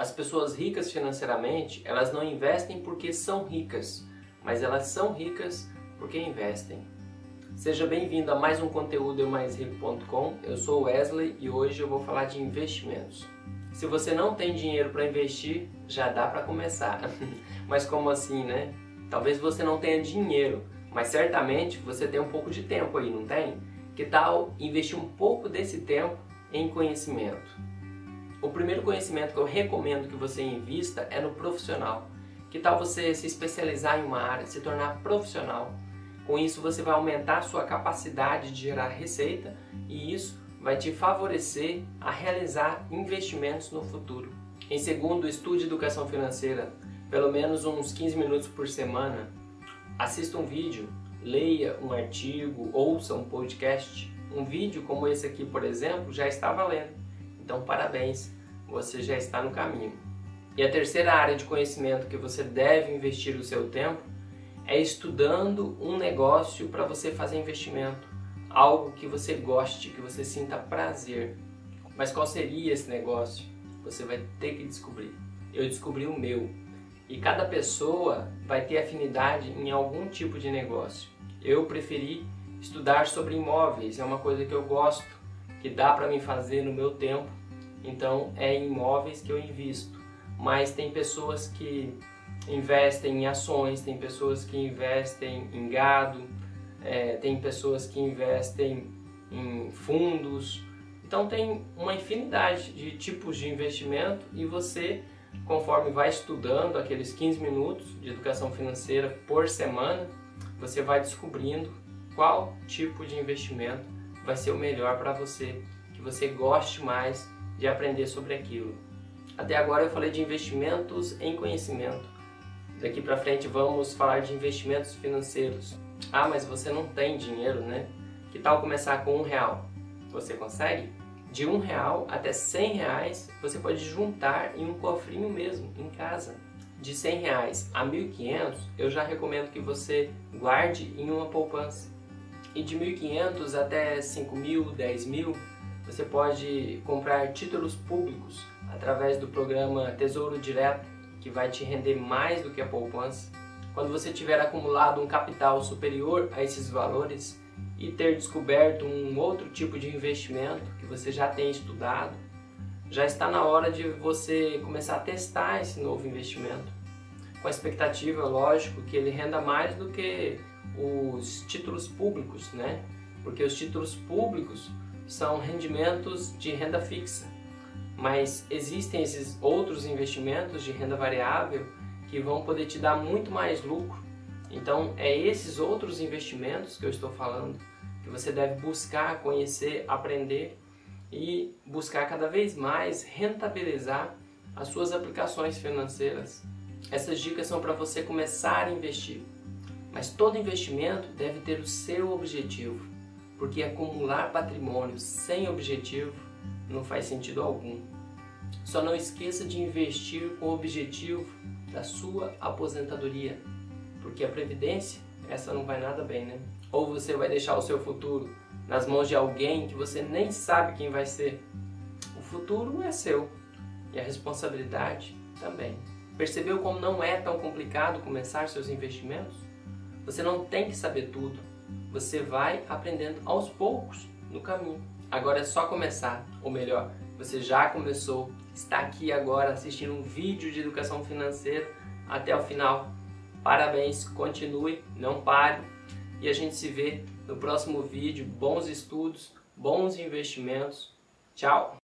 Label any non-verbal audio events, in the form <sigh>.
As pessoas ricas financeiramente, elas não investem porque são ricas, mas elas são ricas porque investem. Seja bem-vindo a mais um conteúdo eumaisrico.com. Eu sou Wesley e hoje eu vou falar de investimentos. Se você não tem dinheiro para investir, já dá para começar. <laughs> mas como assim, né? Talvez você não tenha dinheiro, mas certamente você tem um pouco de tempo aí, não tem? Que tal investir um pouco desse tempo em conhecimento? O primeiro conhecimento que eu recomendo que você invista é no profissional. Que tal você se especializar em uma área, se tornar profissional? Com isso você vai aumentar a sua capacidade de gerar receita e isso vai te favorecer a realizar investimentos no futuro. Em segundo, estude educação financeira, pelo menos uns 15 minutos por semana. Assista um vídeo, leia um artigo, ouça um podcast. Um vídeo como esse aqui, por exemplo, já está valendo. Então, parabéns, você já está no caminho. E a terceira área de conhecimento que você deve investir o seu tempo é estudando um negócio para você fazer investimento, algo que você goste, que você sinta prazer. Mas qual seria esse negócio? Você vai ter que descobrir. Eu descobri o meu. E cada pessoa vai ter afinidade em algum tipo de negócio. Eu preferi estudar sobre imóveis, é uma coisa que eu gosto, que dá para me fazer no meu tempo então é em imóveis que eu invisto. Mas tem pessoas que investem em ações, tem pessoas que investem em gado, é, tem pessoas que investem em fundos. Então tem uma infinidade de tipos de investimento e você, conforme vai estudando aqueles 15 minutos de educação financeira por semana, você vai descobrindo qual tipo de investimento vai ser o melhor para você, que você goste mais de aprender sobre aquilo. Até agora eu falei de investimentos em conhecimento. Daqui para frente vamos falar de investimentos financeiros. Ah, mas você não tem dinheiro, né? Que tal começar com um real? Você consegue? De um real até cem reais você pode juntar em um cofrinho mesmo, em casa. De cem reais a mil quinhentos eu já recomendo que você guarde em uma poupança. E de mil quinhentos até cinco mil, dez mil, você pode comprar títulos públicos através do programa Tesouro Direto, que vai te render mais do que a poupança. Quando você tiver acumulado um capital superior a esses valores e ter descoberto um outro tipo de investimento que você já tem estudado, já está na hora de você começar a testar esse novo investimento. Com a expectativa, lógico, que ele renda mais do que os títulos públicos, né? Porque os títulos públicos são rendimentos de renda fixa, mas existem esses outros investimentos de renda variável que vão poder te dar muito mais lucro. Então, é esses outros investimentos que eu estou falando que você deve buscar, conhecer, aprender e buscar cada vez mais rentabilizar as suas aplicações financeiras. Essas dicas são para você começar a investir, mas todo investimento deve ter o seu objetivo porque acumular patrimônio sem objetivo não faz sentido algum. Só não esqueça de investir com o objetivo da sua aposentadoria, porque a previdência, essa não vai nada bem, né? Ou você vai deixar o seu futuro nas mãos de alguém que você nem sabe quem vai ser. O futuro é seu e a responsabilidade também. Percebeu como não é tão complicado começar seus investimentos? Você não tem que saber tudo você vai aprendendo aos poucos no caminho. Agora é só começar, ou melhor, você já começou, está aqui agora assistindo um vídeo de educação financeira até o final. Parabéns, continue, não pare e a gente se vê no próximo vídeo. Bons estudos, bons investimentos. Tchau!